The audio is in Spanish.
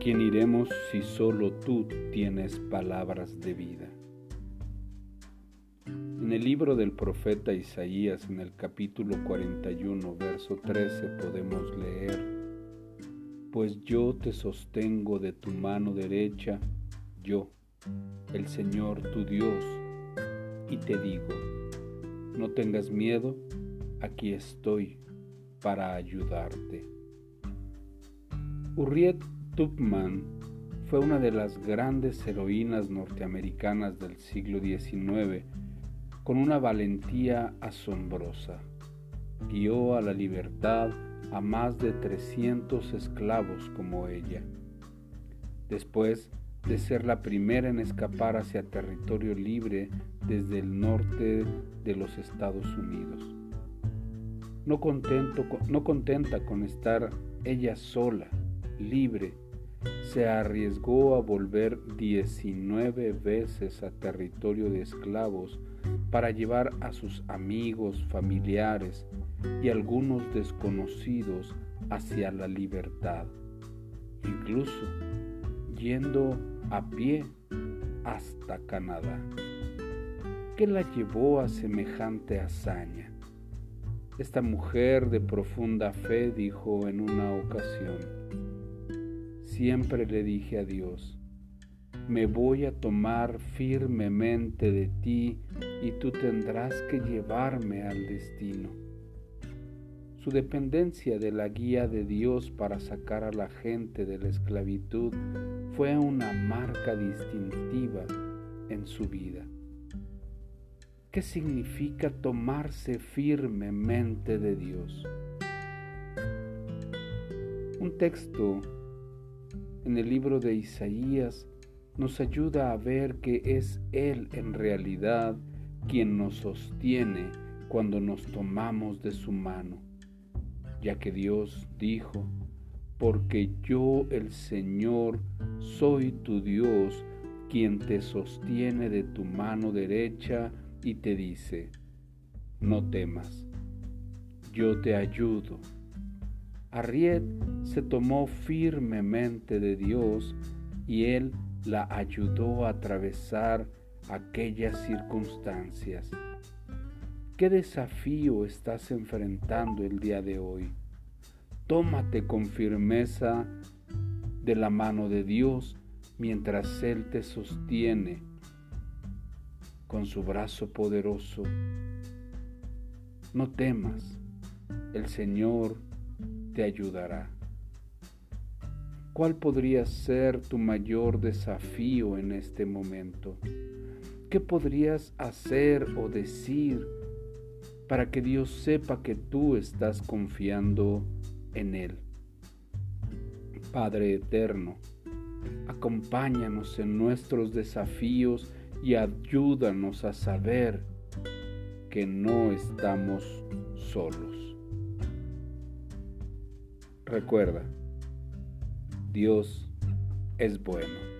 quién iremos si solo tú tienes palabras de vida? En el libro del profeta Isaías, en el capítulo 41, verso 13, podemos leer, Pues yo te sostengo de tu mano derecha, yo, el Señor tu Dios, y te digo, no tengas miedo, aquí estoy para ayudarte. Urriet Tubman fue una de las grandes heroínas norteamericanas del siglo XIX, con una valentía asombrosa. Guió a la libertad a más de 300 esclavos como ella. Después de ser la primera en escapar hacia territorio libre desde el norte de los Estados Unidos. No, contento, no contenta con estar ella sola, libre, se arriesgó a volver 19 veces a territorio de esclavos para llevar a sus amigos, familiares y algunos desconocidos hacia la libertad, incluso yendo a pie hasta Canadá. ¿Qué la llevó a semejante hazaña? Esta mujer de profunda fe dijo en una ocasión, siempre le dije a Dios, me voy a tomar firmemente de ti y tú tendrás que llevarme al destino. Su dependencia de la guía de Dios para sacar a la gente de la esclavitud fue una marca distintiva en su vida. ¿Qué significa tomarse firmemente de Dios? Un texto en el libro de Isaías nos ayuda a ver que es Él en realidad quien nos sostiene cuando nos tomamos de su mano, ya que Dios dijo, porque yo el Señor soy tu Dios, quien te sostiene de tu mano derecha y te dice, no temas, yo te ayudo Arriet se tomó firmemente de Dios y Él la ayudó a atravesar aquellas circunstancias. ¿Qué desafío estás enfrentando el día de hoy? Tómate con firmeza de la mano de Dios mientras Él te sostiene con su brazo poderoso. No temas, el Señor te ayudará. ¿Cuál podría ser tu mayor desafío en este momento? ¿Qué podrías hacer o decir para que Dios sepa que tú estás confiando en Él? Padre Eterno, acompáñanos en nuestros desafíos y ayúdanos a saber que no estamos solos. Recuerda, Dios es bueno.